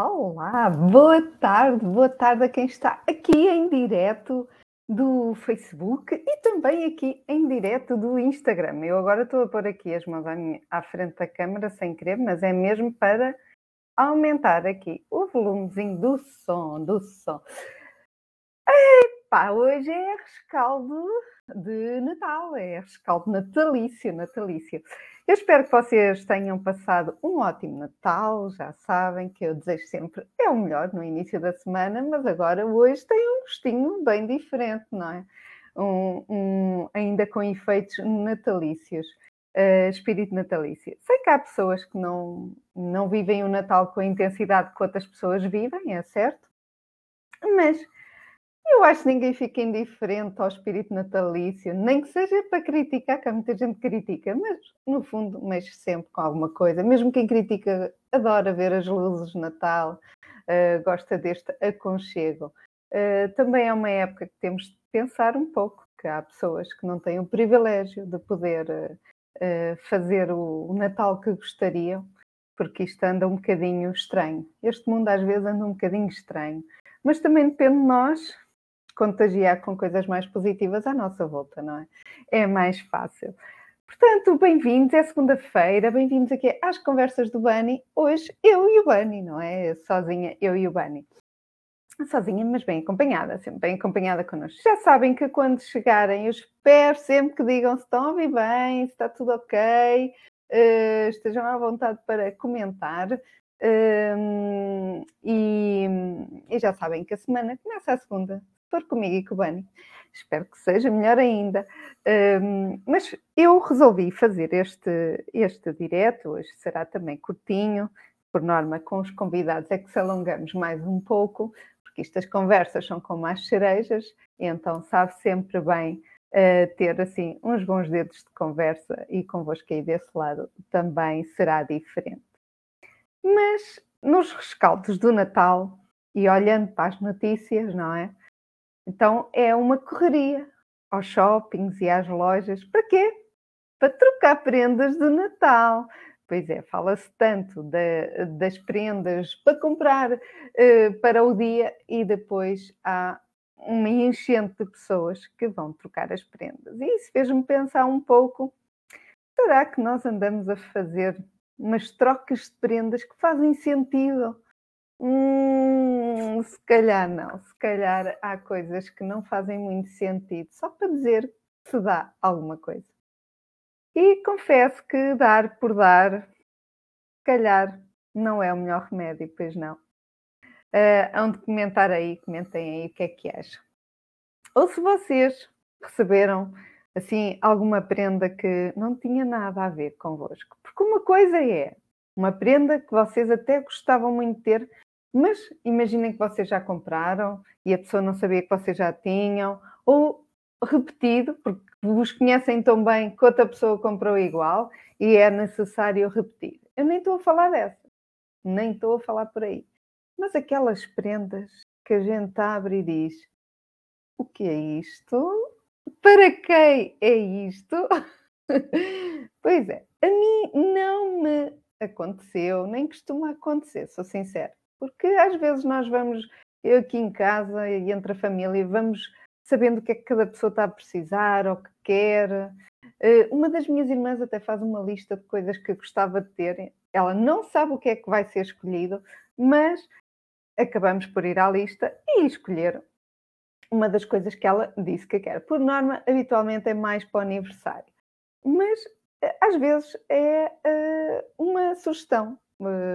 Olá, boa tarde, boa tarde a quem está aqui em direto do Facebook e também aqui em direto do Instagram. Eu agora estou a pôr aqui as mãos à, frente da câmera sem querer, mas é mesmo para aumentar aqui o volumezinho do som, do som. Epá, hoje é rescaldo de Natal, é rescaldo natalício, natalício. Eu espero que vocês tenham passado um ótimo Natal. Já sabem que eu desejo sempre é o melhor no início da semana, mas agora hoje tem um gostinho bem diferente, não é? Um, um, ainda com efeitos natalícios, uh, espírito natalício. Sei que há pessoas que não, não vivem o Natal com a intensidade que outras pessoas vivem, é certo, mas eu acho que ninguém fica indiferente ao espírito natalício, nem que seja para criticar, que há muita gente que critica, mas no fundo mexe sempre com alguma coisa. Mesmo quem critica adora ver as luzes de Natal, uh, gosta deste aconchego. Uh, também é uma época que temos de pensar um pouco, que há pessoas que não têm o privilégio de poder uh, fazer o, o Natal que gostariam, porque isto anda um bocadinho estranho. Este mundo às vezes anda um bocadinho estranho. Mas também depende de nós contagiar com coisas mais positivas à nossa volta, não é? É mais fácil. Portanto, bem-vindos, é segunda-feira, bem-vindos aqui às conversas do Bani. Hoje eu e o Bani, não é? Sozinha, eu e o Bani. Sozinha, mas bem acompanhada, sempre bem acompanhada connosco. Já sabem que quando chegarem, eu espero sempre que digam se estão a ouvir bem, se está tudo ok, uh, estejam à vontade para comentar. Uh, e, e, já sabem que a semana começa a segunda, for comigo e com o Bani. Espero que seja melhor ainda. Um, mas eu resolvi fazer este, este direto, hoje será também curtinho, por norma com os convidados é que se alongamos mais um pouco, porque estas conversas são como as cerejas, então sabe sempre bem uh, ter assim uns bons dedos de conversa e convosco aí desse lado também será diferente. Mas nos rescaldos do Natal, e olhando para as notícias, não é? Então é uma correria aos shoppings e às lojas. Para quê? Para trocar prendas de Natal. Pois é, fala-se tanto das prendas para comprar uh, para o dia e depois há uma enchente de pessoas que vão trocar as prendas. E isso fez-me pensar um pouco: será que nós andamos a fazer umas trocas de prendas que fazem sentido? Hum, se calhar não, se calhar há coisas que não fazem muito sentido, só para dizer que se dá alguma coisa. E confesso que dar por dar, se calhar não é o melhor remédio, pois não. Uh, hão de comentar aí, comentem aí o que é que acham. Ou se vocês receberam assim alguma prenda que não tinha nada a ver convosco. Porque uma coisa é uma prenda que vocês até gostavam muito de ter, mas imaginem que vocês já compraram e a pessoa não sabia que vocês já tinham, ou repetido, porque vos conhecem tão bem que outra pessoa comprou igual e é necessário repetir. Eu nem estou a falar dessa, nem estou a falar por aí. Mas aquelas prendas que a gente abre e diz: o que é isto? Para quem é isto? pois é, a mim não me aconteceu, nem costuma acontecer, sou sincera. Porque às vezes nós vamos, eu aqui em casa e entre a família, vamos sabendo o que é que cada pessoa está a precisar ou que quer. Eh, uma das minhas irmãs até faz uma lista de coisas que gostava de ter. Ela não sabe o que é que vai ser escolhido, mas acabamos por ir à lista e escolher uma das coisas que ela disse que quer. Por norma, habitualmente é mais para o aniversário. Mas eh, às vezes é uh, uma sugestão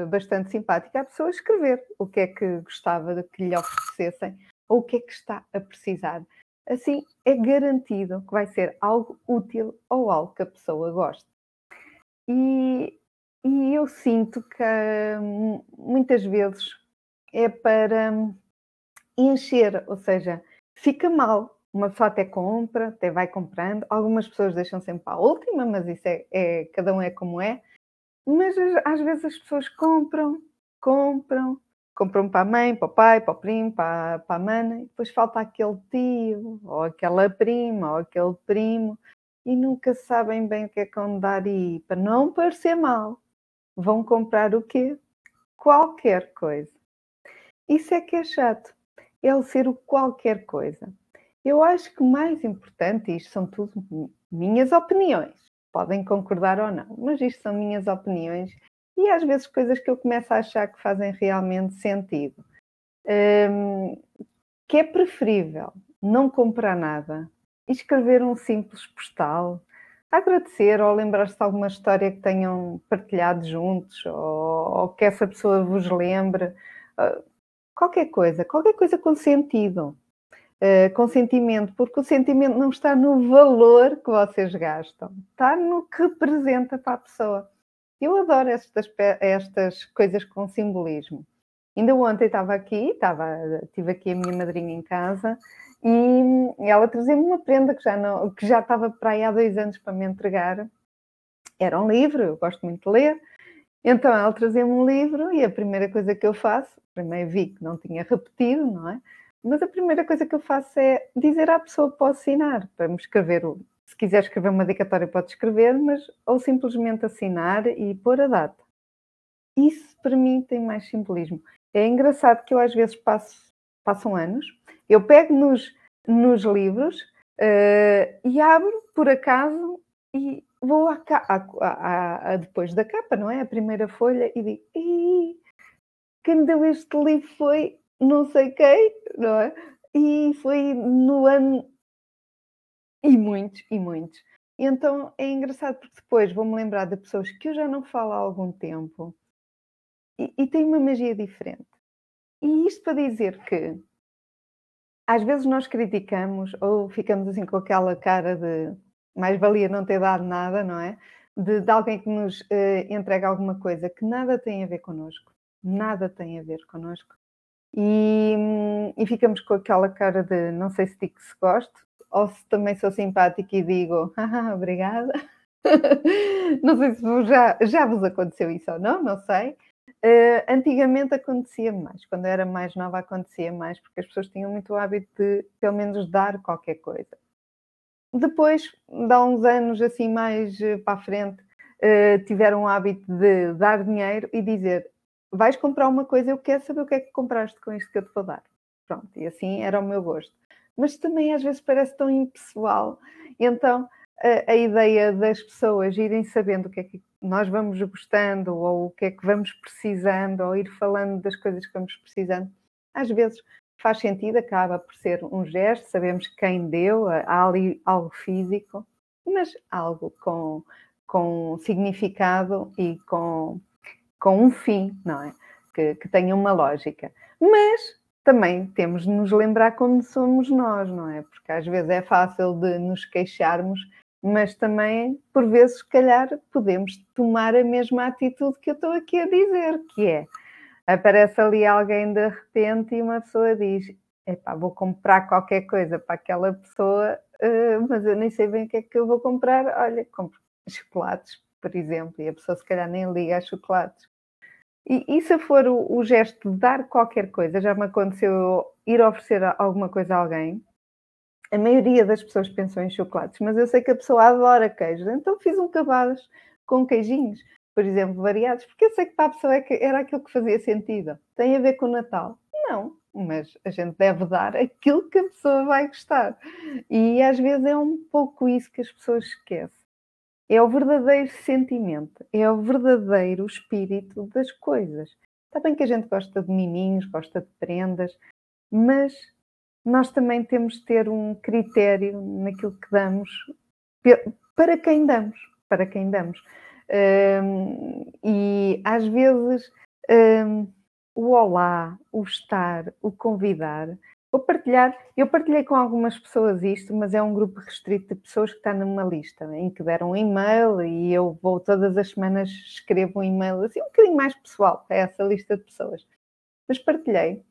bastante simpática a pessoa escrever o que é que gostava de que lhe oferecessem ou o que é que está a precisar. Assim, é garantido que vai ser algo útil ou algo que a pessoa goste. E, e eu sinto que hum, muitas vezes é para encher, ou seja, fica mal. Uma pessoa até compra, até vai comprando. Algumas pessoas deixam sempre para a última, mas isso é, é cada um é como é. Mas às vezes as pessoas compram, compram, compram para a mãe, para o pai, para o primo, para, para a mana, e depois falta aquele tio, ou aquela prima, ou aquele primo, e nunca sabem bem o que é que vão dar e para não parecer mal, vão comprar o quê? Qualquer coisa. isso é que é chato. É o ser o qualquer coisa. Eu acho que mais importante, isto são tudo minhas opiniões, podem concordar ou não, mas isto são minhas opiniões e às vezes coisas que eu começo a achar que fazem realmente sentido. Um, que é preferível não comprar nada e escrever um simples postal, agradecer ou lembrar-se de alguma história que tenham partilhado juntos ou, ou que essa pessoa vos lembre. Uh, qualquer coisa, qualquer coisa com sentido. Uh, com sentimento, porque o sentimento não está no valor que vocês gastam, está no que representa para a pessoa. Eu adoro estas, estas coisas com simbolismo. Ainda ontem estava aqui, estava, tive aqui a minha madrinha em casa e ela trazia-me uma prenda que já, não, que já estava para aí há dois anos para me entregar. Era um livro, eu gosto muito de ler. Então ela trazia-me um livro e a primeira coisa que eu faço, primeiro vi que não tinha repetido, não é? Mas a primeira coisa que eu faço é dizer à pessoa para assinar, para me escrever se quiser escrever uma dedicatória, pode escrever, mas ou simplesmente assinar e pôr a data. Isso para mim tem mais simbolismo. É engraçado que eu às vezes passo, passam anos, eu pego nos, nos livros uh, e abro por acaso e vou à, depois da capa, não é? A primeira folha e digo, quem deu este livro foi não sei quem, não é? E foi no ano e muitos, e muitos. Então é engraçado porque depois vou-me lembrar de pessoas que eu já não falo há algum tempo e, e tem uma magia diferente. E isto para dizer que às vezes nós criticamos ou ficamos assim com aquela cara de mais valia não ter dado nada, não é? De, de alguém que nos uh, entrega alguma coisa que nada tem a ver connosco, nada tem a ver connosco. E, hum, e ficamos com aquela cara de não sei se digo se gosto, ou se também sou simpática e digo ah, obrigada. não sei se já, já vos aconteceu isso ou não, não sei. Uh, antigamente acontecia mais, quando eu era mais nova acontecia mais, porque as pessoas tinham muito o hábito de, pelo menos, dar qualquer coisa. Depois, dá uns anos assim mais uh, para a frente, uh, tiveram o hábito de dar dinheiro e dizer: vais comprar uma coisa, eu quero saber o que é que compraste com isto que eu te vou dar. Pronto, e assim era o meu gosto mas também às vezes parece tão impessoal. Então, a, a, ideia das pessoas irem sabendo o que é que nós vamos gostando ou o que é que vamos precisando, ou ir falando das coisas que vamos precisando, às vezes faz sentido, acaba por ser um gesto, sabemos quem deu, há ali algo físico, mas algo com, com significado e com, com um fim, não é? Que, que tenha uma lógica. Mas também temos de nos lembrar como somos nós, não é? Porque às vezes é fácil de nos queixarmos, mas também, por vezes, se calhar, podemos tomar a mesma atitude que eu estou aqui a dizer, que é aparece ali alguém de repente e uma pessoa diz: Epá, vou comprar qualquer coisa para aquela pessoa, eh, mas eu nem sei bem o que é que eu vou comprar. Olha, compro chocolates, por exemplo, e a pessoa se calhar nem liga a chocolates. E, e se for o, o, gesto de dar qualquer coisa, já me aconteceu ir oferecer alguma coisa a alguém, a maioria das pessoas pensam em chocolates, mas eu sei que a pessoa adora queijos, então fiz um cavadas com queijinhos, por exemplo, variados, porque eu sei que para a pessoa é era aquilo que fazia sentido. Tem a ver com o Natal? Não, mas a gente deve dar aquilo que a pessoa vai gostar. E às vezes é um pouco isso que as pessoas esquecem é o verdadeiro sentimento, é o verdadeiro espírito das coisas. Está bem que a gente gosta de miminhos, gosta de prendas, mas nós também temos de ter um critério naquilo que damos, para quem damos, para quem damos. Um, e às vezes um, o olá, o estar, o convidar, Vou partilhar, eu partilhei com algumas pessoas isto, mas é um grupo restrito de pessoas que está numa lista, em que deram um e-mail e eu vou todas as semanas escrevo um e-mail assim um bocadinho mais pessoal para essa lista de pessoas. Mas partilhei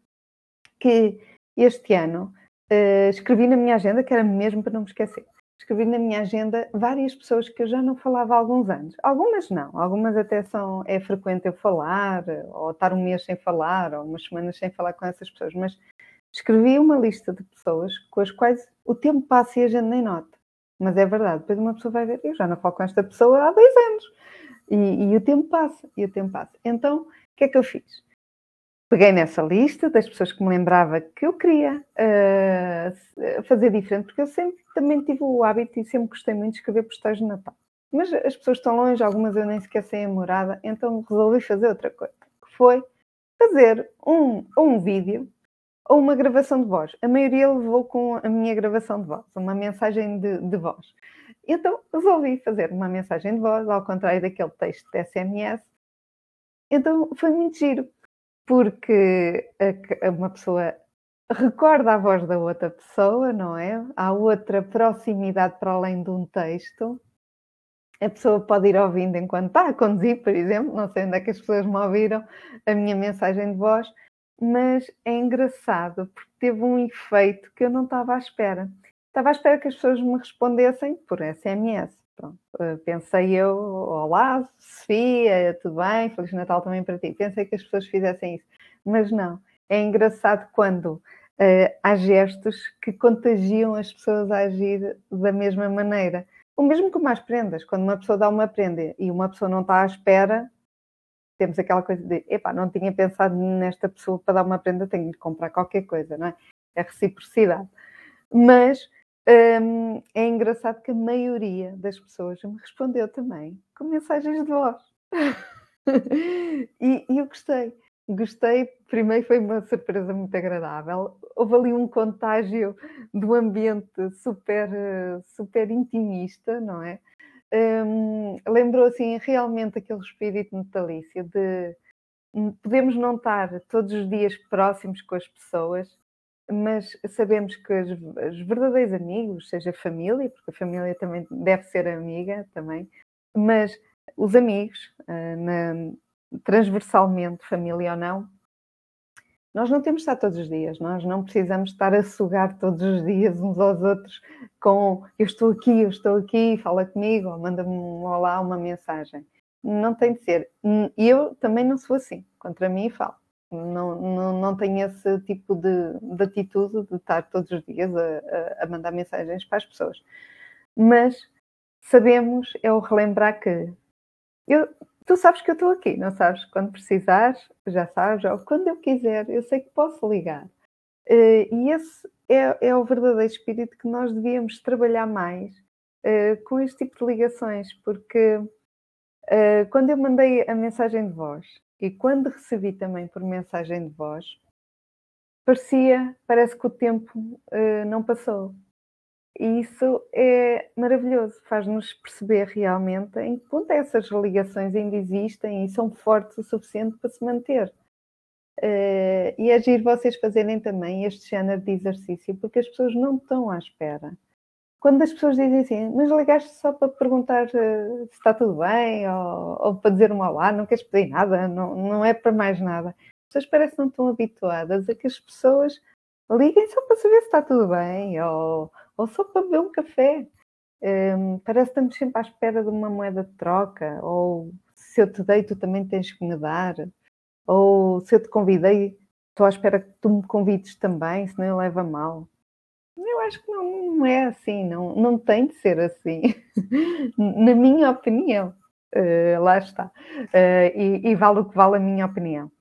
que este ano uh, escrevi na minha agenda, que era mesmo para não me esquecer, escrevi na minha agenda várias pessoas que eu já não falava há alguns anos. Algumas não, algumas até são, é frequente eu falar, ou estar um mês sem falar, ou umas semanas sem falar com essas pessoas, mas escrevi uma lista de pessoas com as quais o tempo passa e a gente nem nota. Mas é verdade, depois uma pessoa vai ver, eu já não falo com esta pessoa há dois anos. E, e o tempo passa, e o tempo passa. Então, o que é que eu fiz? peguei nessa lista das pessoas que me lembrava que eu queria uh, fazer diferente, porque eu sempre também tive o hábito e sempre gostei muito de escrever postais de Natal. Mas as pessoas estão longe, algumas eu nem sequer sei a morada, então resolvi fazer outra coisa, que foi fazer um, um vídeo ou uma gravação de voz. A maioria levou com a minha gravação de voz, uma mensagem de, de voz. Então resolvi fazer uma mensagem de voz, ao contrário daquele texto de SMS. Então foi muito giro porque uma pessoa recorda a voz da outra pessoa, não é? Há outra proximidade para além de um texto. A pessoa pode ir ouvindo enquanto está a conduzir, por exemplo, não sei onde é que as pessoas me ouviram a minha mensagem de voz, mas é engraçado porque teve um efeito que eu não estava à espera. Estava à espera que as pessoas me respondessem por SMS. Pronto, eh, pensei eu, olá, Sofia, tudo bem? Feliz Natal também para ti. Pensei que as pessoas fizessem isso, mas não. É engraçado quando uh, há gestos que contagiam as pessoas a agir da mesma maneira. O mesmo com mais prendas. Quando uma pessoa dá uma prenda e uma pessoa não está à espera, temos aquela coisa de, epá, não tinha pensado nesta pessoa para dar uma prenda, tenho de comprar qualquer coisa, não é? É reciprocidade. Mas um, é engraçado que a maioria das pessoas me respondeu também com mensagens de voz. e, e, eu gostei. Gostei, primeiro foi uma surpresa muito agradável. Houve ali um contágio do ambiente super, super intimista, não é? Um, lembrou assim realmente aquele espírito natalício de podemos não estar todos os dias próximos com as pessoas, mas sabemos que os, os, verdadeiros amigos, seja família, porque a família também deve ser amiga também, mas os amigos, uh, na, transversalmente, família ou não, nós não temos de estar todos os dias, nós não precisamos estar a sugar todos os dias uns aos outros com eu estou aqui, eu estou aqui, fala comigo, ou manda-me um olá, uma mensagem. Não tem de ser. Eu também não sou assim, contra mim falo não, não, não tenho esse tipo de, de atitude de estar todos os dias a, a, mandar mensagens para as pessoas. Mas sabemos, é o relembrar que eu, tu sabes que eu estou aqui, não sabes? Quando precisares, já sabes, ou quando eu quiser, eu sei que posso ligar. Uh, e esse é, é, o verdadeiro espírito que nós devíamos trabalhar mais uh, com este tipo de ligações, porque uh, quando eu mandei a mensagem de voz e quando recebi também por mensagem de voz, parecia, parece que o tempo não passou. E isso é maravilhoso, faz-nos perceber realmente em que ponto essas ligações ainda existem e são fortes o suficiente para se manter. Uh, e agir é vocês fazerem também este género de exercício, porque as pessoas não estão à espera quando as pessoas dizem assim, mas ligaste só para perguntar uh, se está tudo bem ou, ou, para dizer um olá, não queres pedir nada, não, não é para mais nada. As pessoas parecem não estão habituadas a que as pessoas liguem só para saber se está tudo bem ou, ou só para beber um café. Um, parece que estamos sempre à espera de uma moeda de troca, ou se eu te dei, tu também tens que me dar, ou se eu te convidei, estou à espera que tu me convides também, senão eu levo a mal. Eu acho que não, não é assim, não, não tem de ser assim, na minha opinião. Uh, lá está. Uh, e, e, vale o que vale a minha opinião.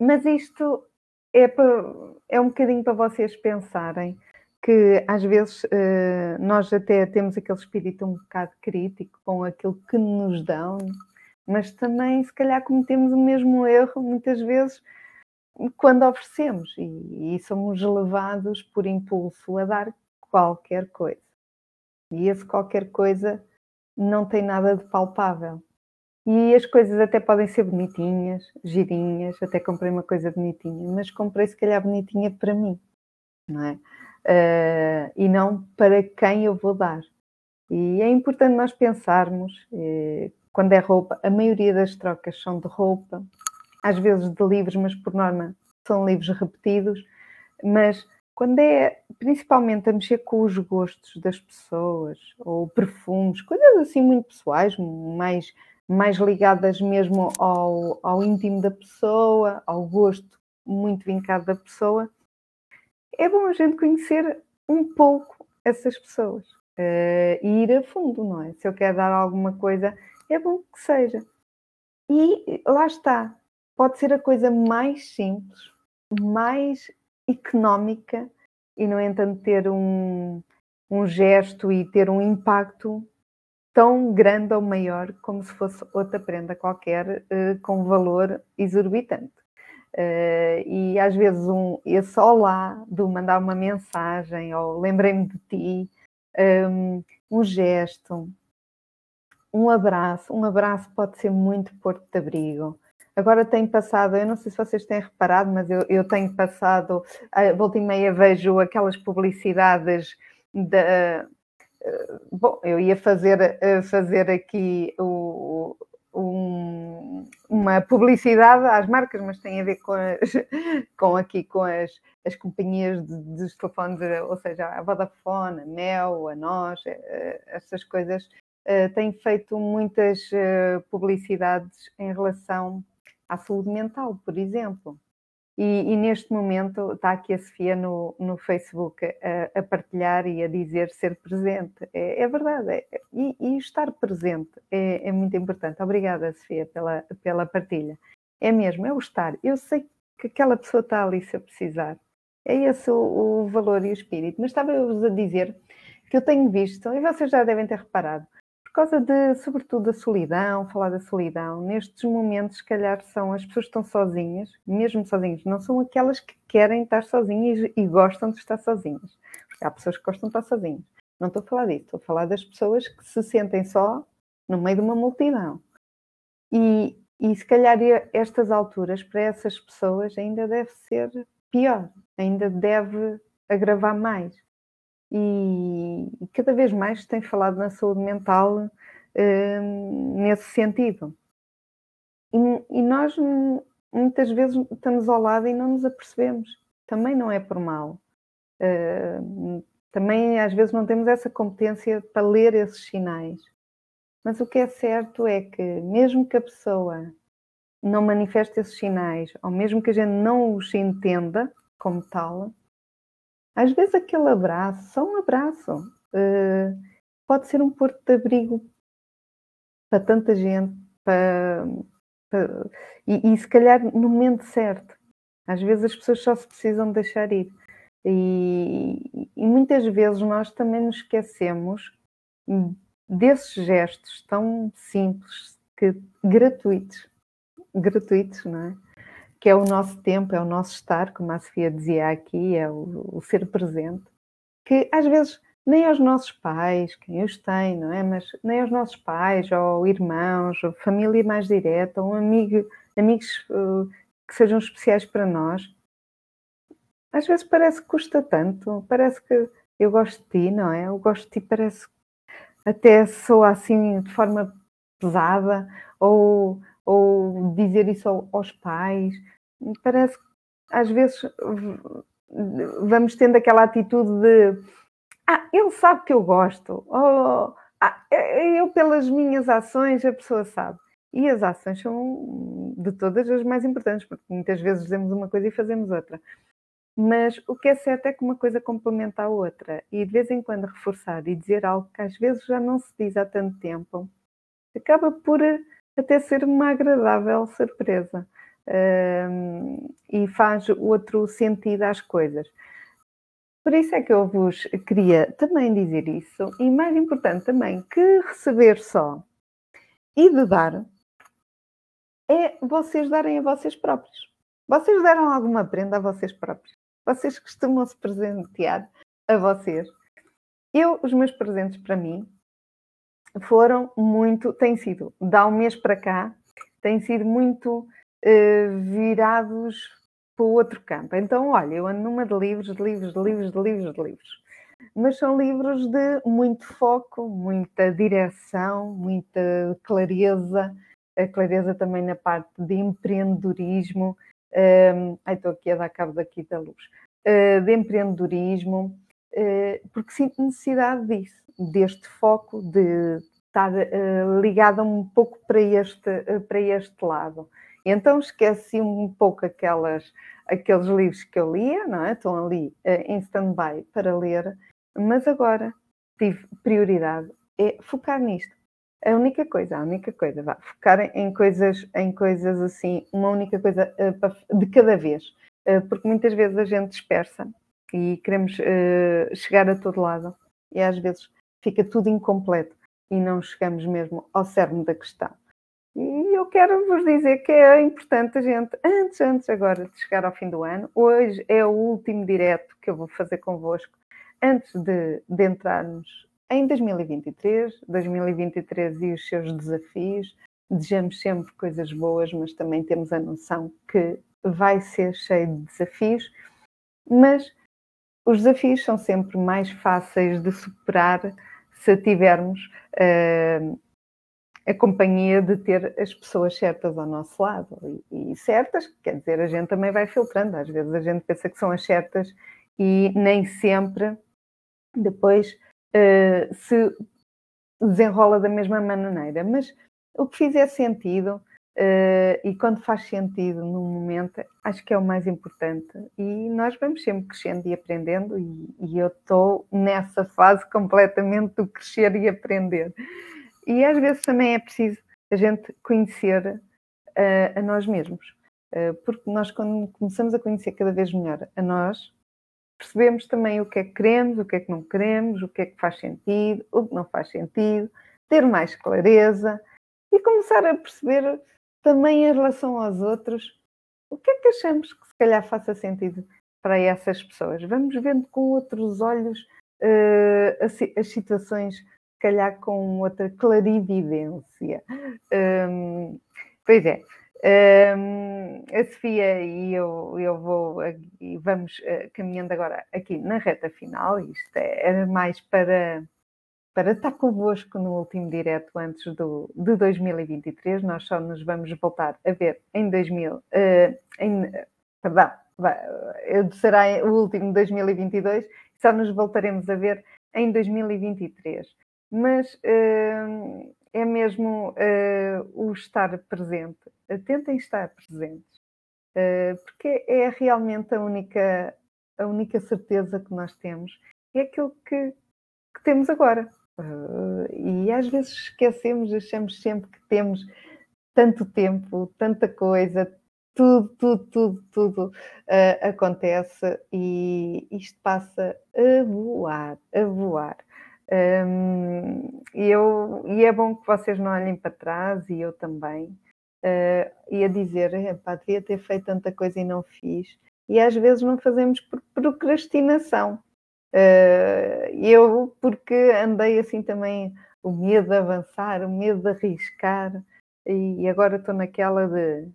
Mas isto é, é um bocadinho para vocês pensarem que às vezes uh, nós até temos aquele espírito um bocado crítico com aquilo que nos dão, mas também se calhar cometemos o mesmo erro muitas vezes quando oferecemos e, e, somos levados por impulso a dar qualquer coisa. E esse qualquer coisa não tem nada de palpável. E as coisas até podem ser bonitinhas, girinhas, até comprei uma coisa bonitinha, mas comprei se calhar bonitinha para mim, não é? Uh, e não para quem eu vou dar. E é importante nós pensarmos, eh, quando é roupa, a maioria das trocas são de roupa, às vezes de livros, mas por norma são livros repetidos, mas quando é principalmente a mexer com os gostos das pessoas, ou perfumes, coisas assim muito pessoais, mais, mais ligadas mesmo ao, ao íntimo da pessoa, ao gosto muito vincado da pessoa, é bom a gente conhecer um pouco essas pessoas uh, e ir a fundo, não é? Se eu quero dar alguma coisa, é bom que seja. E lá está, pode ser a coisa mais simples, mais económica e, no entanto, ter um, um gesto e ter um impacto tão grande ou maior como se fosse outra prenda qualquer uh, com valor exorbitante. Uh, e às vezes um, esse olá do mandar uma mensagem ou lembrei-me de ti, um, um, gesto, um abraço, um abraço pode ser muito porto de abrigo. Agora tem passado, eu não sei se vocês têm reparado, mas eu, eu tenho passado, a volta e meia vejo aquelas publicidades da, bom, eu ia fazer, fazer aqui o, um, uma publicidade às marcas, mas tem a ver com, as, com aqui com as, as companhias de, dos telefones, ou seja, a Vodafone, a Mel, a nós, eh, essas coisas, eh, têm feito muitas eh, publicidades em relação à saúde mental, por exemplo. E, e, neste momento está aqui a Sofia no, no Facebook a, a, partilhar e a dizer ser presente. É, é verdade, é, e, e, estar presente é, é, muito importante. Obrigada, Sofia, pela, pela partilha. É mesmo, é o estar. Eu sei que aquela pessoa está ali se eu precisar. É esse o, o valor e o espírito. Mas estava-vos a dizer que eu tenho visto, e vocês já devem ter reparado, causa de, sobretudo, da solidão, falar da solidão. Nestes momentos, se calhar, são as pessoas que estão sozinhas, mesmo sozinhas, não são aquelas que querem estar sozinhas e gostam de estar sozinhas. Porque há pessoas que gostam de estar sozinhas. Não estou a falar disso, estou a falar das pessoas que se sentem só no meio de uma multidão. E, e se calhar estas alturas, para essas pessoas, ainda deve ser pior, ainda deve agravar mais e, cada vez mais tem falado na saúde mental uh, nesse sentido. E, e, nós muitas vezes estamos ao lado e não nos apercebemos. Também não é por mal. Uh, também às vezes não temos essa competência para ler esses sinais. Mas o que é certo é que, mesmo que a pessoa não manifeste esses sinais, ou mesmo que a gente não os entenda como tal, às vezes aquele abraço, só um abraço, uh, pode ser um porto de abrigo para tanta gente, para, para, e, e, se calhar no momento certo. Às vezes as pessoas só se precisam deixar ir. E, e muitas vezes nós também nos esquecemos desses gestos tão simples, que gratuitos, gratuitos, não é? Que é o nosso tempo, é o nosso estar, como a Sofia dizia aqui, é o, o ser presente, que às vezes nem aos nossos pais, quem os tem, não é? Mas nem aos nossos pais, ou irmãos, ou família mais direta, ou amigo, amigos uh, que sejam especiais para nós. Às vezes parece que custa tanto, parece que eu gosto de ti, não é? Eu gosto de ti, parece até sou assim de forma pesada, ou ou dizer isso aos pais. Parece que às vezes vamos tendo aquela atitude de ah, ele sabe que eu gosto, ou ah, eu pelas minhas ações a pessoa sabe. E as ações são de todas as mais importantes, porque muitas vezes dizemos uma coisa e fazemos outra. Mas o que é certo é que uma coisa complementa a outra. E de vez em quando reforçar e dizer algo que às vezes já não se diz há tanto tempo, acaba por até ser uma agradável surpresa um, e faz outro sentido às coisas. Por isso é que eu vos queria também dizer isso, e mais importante também, que receber só e de dar é vocês darem a vocês próprios. Vocês deram alguma prenda a vocês próprios. Vocês costumam se presentear a vocês. Eu, os meus presentes para mim, foram muito, têm sido, dá um mês para cá, têm sido muito uh, virados para o outro campo. Então, olha, eu ando numa de livros, de livros, de livros, de livros, de livros. Mas são livros de muito foco, muita direção, muita clareza, a clareza também na parte de empreendedorismo. Um, estou aqui a dar cabo daqui da luz. Uh, de empreendedorismo, porque sinto necessidade disso deste foco de estar uh, ligada um pouco para este, uh, para este lado. Então esqueci um pouco aquelas, aqueles livros que eu lia, não é? Estão ali em stand-by para ler, mas agora tive prioridade, é focar nisto. A única coisa, a única coisa, vá, focar em coisas, em coisas assim, uma única coisa de cada vez, porque muitas vezes a gente dispersa e queremos uh, chegar a todo lado e às vezes fica tudo incompleto e não chegamos mesmo ao cerne da questão. E eu quero vos dizer que é importante a gente, antes, antes agora de chegar ao fim do ano, hoje é o último direto que eu vou fazer convosco, antes de, de entrarmos em 2023, 2023 e os seus desafios. Desejamos sempre coisas boas, mas também temos a noção que vai ser cheio de desafios, mas os desafios são sempre mais fáceis de superar se tivermos uh, a companhia de ter as pessoas certas ao nosso lado. E, e, certas, quer dizer, a gente também vai filtrando. Às vezes a gente pensa que são as certas e nem sempre depois uh, se desenrola da mesma maneira. Mas o que fizer sentido, Uh, e quando faz sentido no momento, acho que é o mais importante. E nós vamos sempre crescendo e aprendendo, e, e eu estou nessa fase completamente do crescer e aprender. E às vezes também é preciso a gente conhecer uh, a nós mesmos, uh, porque nós, quando começamos a conhecer cada vez melhor a nós, percebemos também o que é que queremos, o que é que não queremos, o que é que faz sentido, o que não faz sentido, ter mais clareza e começar a perceber também em relação aos outros, o que é que achamos que se calhar faça sentido para essas pessoas? Vamos vendo com outros olhos uh, as, as, situações, se calhar com outra clarividência. Um, pois é. Um, a Sofia e eu, eu vou e vamos uh, caminhando agora aqui na reta final. Isto é, era mais para para estar convosco no último direto antes do, de 2023. Nós só nos vamos voltar a ver em 2000, uh, eh, em, perdão, será o último de 2022, só nos voltaremos a ver em 2023. Mas uh, é mesmo uh, o estar presente. Tentem estar presentes, porque é realmente a única, a única certeza que nós temos. É aquilo que, que temos agora. Uh, e às vezes esquecemos, achamos sempre que temos tanto tempo, tanta coisa, tudo, tudo, tudo, tudo uh, acontece e isto passa a voar, a voar. Um, e, eu, e é bom que vocês não olhem para trás e eu também. Uh, e a dizer, pá, devia ter feito tanta coisa e não fiz. E às vezes não fazemos por procrastinação. Uh, eu, porque andei assim também, o medo de avançar, o medo de arriscar, e agora estou naquela de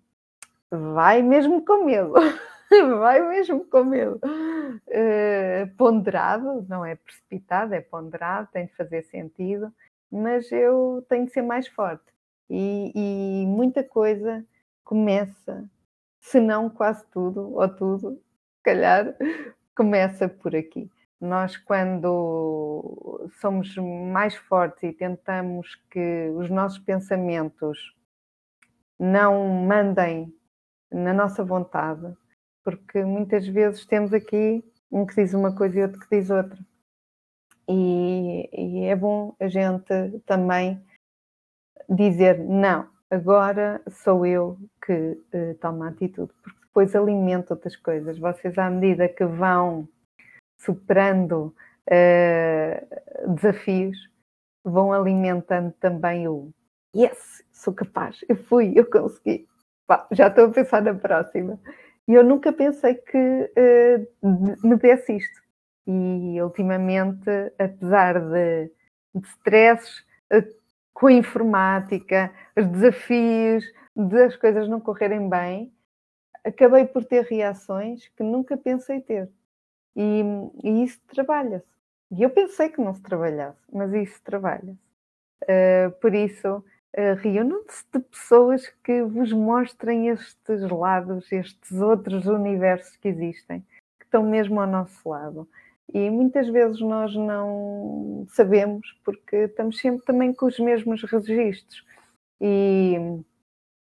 vai mesmo com medo, vai mesmo com medo. Uh, ponderado, não é precipitado, é ponderado, tem de fazer sentido, mas eu tenho que ser mais forte. E, e muita coisa começa, se não quase tudo, ou tudo, se calhar, começa por aqui nós, quando somos mais fortes e tentamos que os nossos pensamentos não mandem na nossa vontade, porque muitas vezes temos aqui um que diz uma coisa e outro que diz outra. E, e é bom a gente também dizer não, agora sou eu que uh, tomo a atitude, porque depois alimenta outras coisas. Vocês, à medida que vão superando uh, desafios, vão alimentando também o yes, sou capaz, eu fui, eu consegui. Pá, já estou a pensar na próxima. E eu nunca pensei que uh, me desse isto. E ultimamente, apesar de, de stresses uh, com a informática, os desafios, das coisas não correrem bem, acabei por ter reações que nunca pensei ter. E, e isso trabalha-se. E eu pensei que não se trabalhasse, mas isso trabalha-se. Uh, por isso, uh, reúnam-se de pessoas que vos mostrem estes lados, estes outros universos que existem, que estão mesmo ao nosso lado. E muitas vezes nós não sabemos, porque estamos sempre também com os mesmos registros. E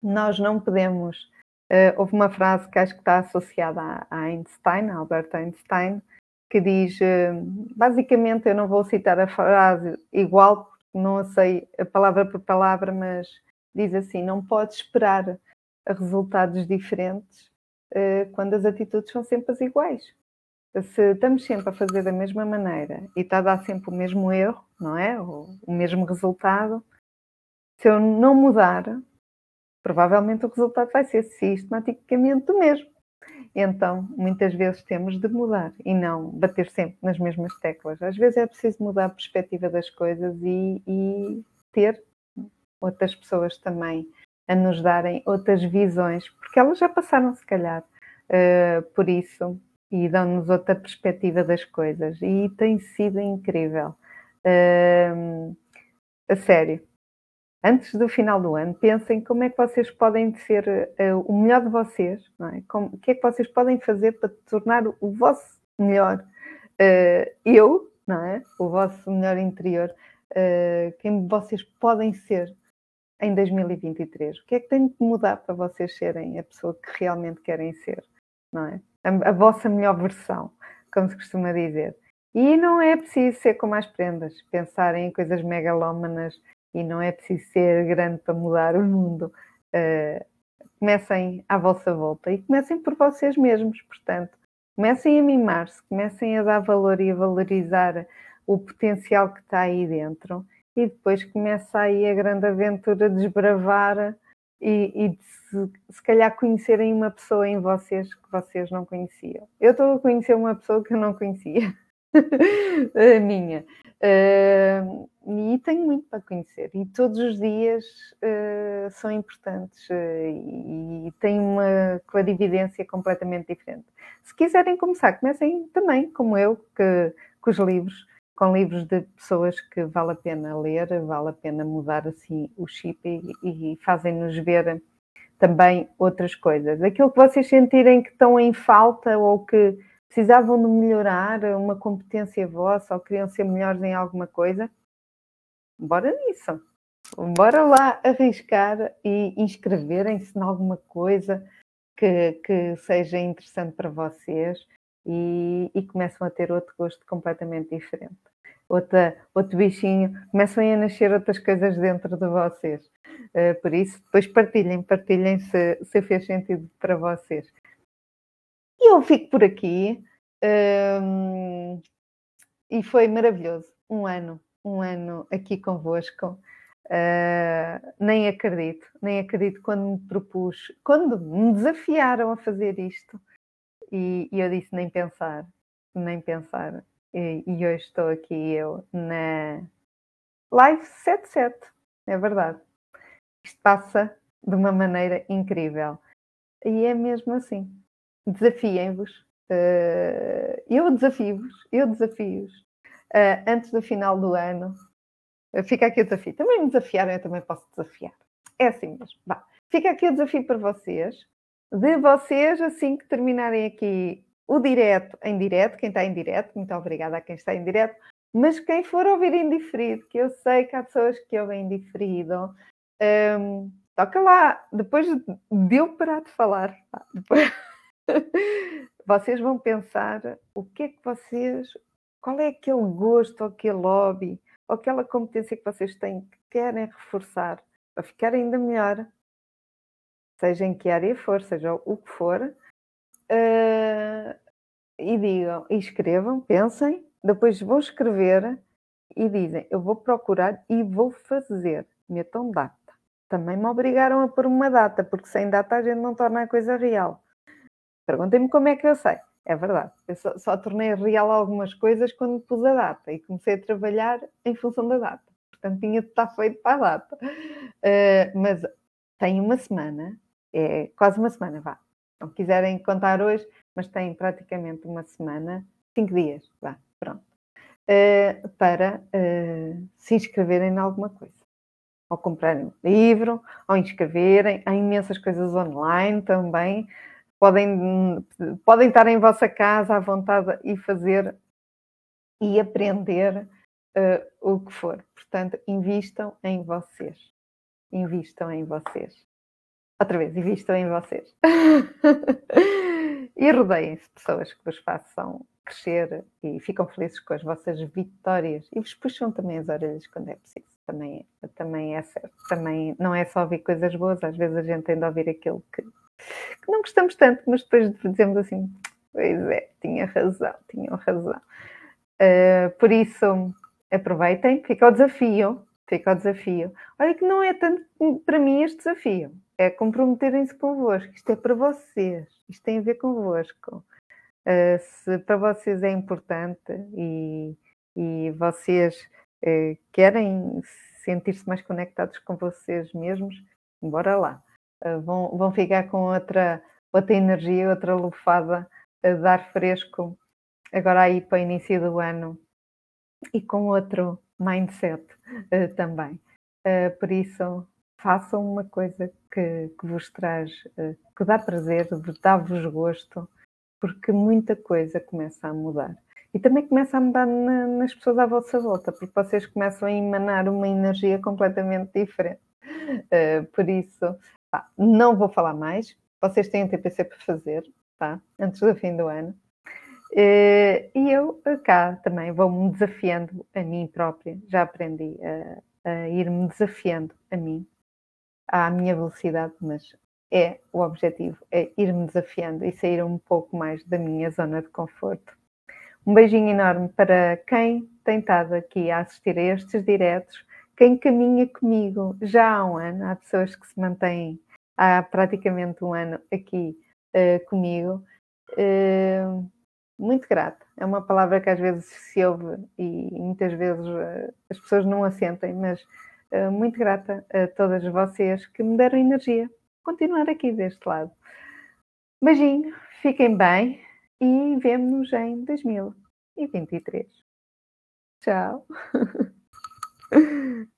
nós não podemos Uh, houve uma frase que acho que está associada a, a Einstein, a Albert Einstein, que diz, uh, basicamente, eu não vou citar a frase igual, não sei a palavra por palavra, mas diz assim: não pode esperar resultados diferentes uh, quando as atitudes são sempre as iguais. Se estamos sempre a fazer da mesma maneira e está a dar sempre o mesmo erro, não é? O, o mesmo resultado, se eu não mudar, provavelmente o resultado vai ser sistematicamente o mesmo. Então, muitas vezes temos de mudar e não bater sempre nas mesmas teclas. Às vezes é preciso mudar a perspectiva das coisas e, e ter outras pessoas também a nos darem outras visões, porque elas já passaram, se calhar, uh, por isso e dão-nos outra perspectiva das coisas. E tem sido incrível. Uh, a sério, antes do final do ano, pensem como é que vocês podem ser uh, o melhor de vocês, é? Como, o que é que vocês podem fazer para tornar o vosso melhor uh, eu, não é? O vosso melhor interior, uh, quem vocês podem ser em 2023? O que é que tem de mudar para vocês serem a pessoa que realmente querem ser, não é? A, a vossa melhor versão, como se costuma dizer. E não é preciso ser com mais prendas, pensar em coisas megalómanas e não é preciso ser grande para mudar o mundo. Uh, comecem à vossa volta e comecem por vocês mesmos, portanto, comecem a mimar-se, comecem a dar valor e a valorizar o potencial que está aí dentro e depois começa aí a grande aventura de desbravar e, e de se, se calhar conhecerem uma pessoa em vocês que vocês não conheciam. Eu estou a conhecer uma pessoa que eu não conhecia, a minha. Uh, e tenho muito para conhecer e todos os dias uh, são importantes uh, e, e têm uma clarividência completamente diferente. Se quiserem começar, comecem também, como eu, que, com os livros, com livros de pessoas que vale a pena ler, vale a pena mudar assim o chip e, e fazem-nos ver também outras coisas. Aquilo que vocês sentirem que estão em falta ou que precisavam de melhorar uma competência vossa ou queriam ser melhores em alguma coisa, bora nisso. Bora lá arriscar e inscreverem-se em alguma coisa que, que seja interessante para vocês e, e começam a ter outro gosto completamente diferente. Outra, outro bichinho, começam a nascer outras coisas dentro de vocês. Uh, por isso, depois partilhem, partilhem se, se fez sentido para vocês. E eu fico por aqui. Um, e foi maravilhoso. Um ano, um ano aqui convosco. Uh, nem acredito, nem acredito quando me propus, quando me desafiaram a fazer isto. E, e eu disse nem pensar, nem pensar. E, e, hoje estou aqui eu na Live 77, é verdade. Isto passa de uma maneira incrível. E é mesmo assim desafiem-vos. Uh, eu desafio-vos, eu desafio-vos. Uh, antes do final do ano, uh, fica aqui o desafio. Também me desafiaram, eu também posso desafiar. É assim mesmo. Bah, fica aqui o desafio para vocês. De vocês, assim que terminarem aqui o direto, em direto, quem está em direto, muito obrigada a quem está em direto, mas quem for ouvir em diferido, que eu sei que há pessoas que ouvem em diferido, um, toca lá, depois de eu parar de falar, depois, vocês vão pensar o que é que vocês, qual é aquele gosto, ou aquele hobby, ou aquela competência que vocês têm que querem reforçar para ficar ainda melhor, seja em que área for, seja o que for, uh, e digam, e escrevam, pensem, depois vão escrever e dizem, eu vou procurar e vou fazer, metam data. Também me obrigaram a pôr uma data, porque sem data a gente não torna a coisa real. Perguntem-me como é que eu sei. É verdade. Eu só, só, tornei real algumas coisas quando pus a data e comecei a trabalhar em função da data. Portanto, tinha de estar feito para a data. Uh, mas tem uma semana, é quase uma semana, vá. Não quiserem contar hoje, mas tem praticamente uma semana, cinco dias, vá, pronto, uh, para uh, se inscreverem em alguma coisa. Ou comprarem um livro, ou inscreverem. Há imensas coisas online também podem, podem estar em vossa casa à vontade e fazer e aprender uh, o que for. Portanto, invistam em vocês. Invistam em vocês. Outra vez, invistam em vocês. e rodeiem-se de pessoas que vos façam crescer e ficam felizes com as vossas vitórias e vos puxam também as orelhas quando é preciso. também, também é certo. Também não é só ouvir coisas boas, às vezes a gente tem de ouvir aquilo que, que não gostamos tanto, mas depois dizemos assim, pois é, tinha razão, tinham razão. Uh, por isso, aproveitem, fica o desafio, fica o desafio. Olha que não é tanto para mim este desafio, é comprometerem-se convosco, isto é para vocês, isto tem a ver convosco. Uh, se para vocês é importante e, e vocês uh, querem sentir-se mais conectados com vocês mesmos, bora lá. Uh, vão, vão ficar com outra, outra energia, outra lufada de ar fresco agora aí para o início do ano e com outro mindset uh, também. Uh, por isso, façam uma coisa que, que vos traz, uh, que dá prazer, dá-vos gosto, porque muita coisa começa a mudar. E também começa a mudar na, nas pessoas à vossa volta, porque vocês começam a emanar uma energia completamente diferente. por isso, pá, não vou falar mais, vocês têm TPC para fazer, tá? Antes do fim do ano. Uh, e eu cá também vou-me desafiando a mim própria, já aprendi a, a ir-me desafiando a mim, à minha velocidade, mas é o objetivo, é ir-me desafiando e sair um pouco mais da minha zona de conforto. Um beijinho enorme para quem tem estado aqui a assistir a estes diretos, quem caminha comigo já há um ano, há pessoas que se mantêm há praticamente um ano aqui uh, comigo. Uh, muito grata. É uma palavra que às vezes se ouve e muitas vezes uh, as pessoas não a sentem, mas muito grata a todas vocês que me deram energia continuar aqui deste lado. Beijinho, fiquem bem e vemo-nos em 2023. Tchau. 嗯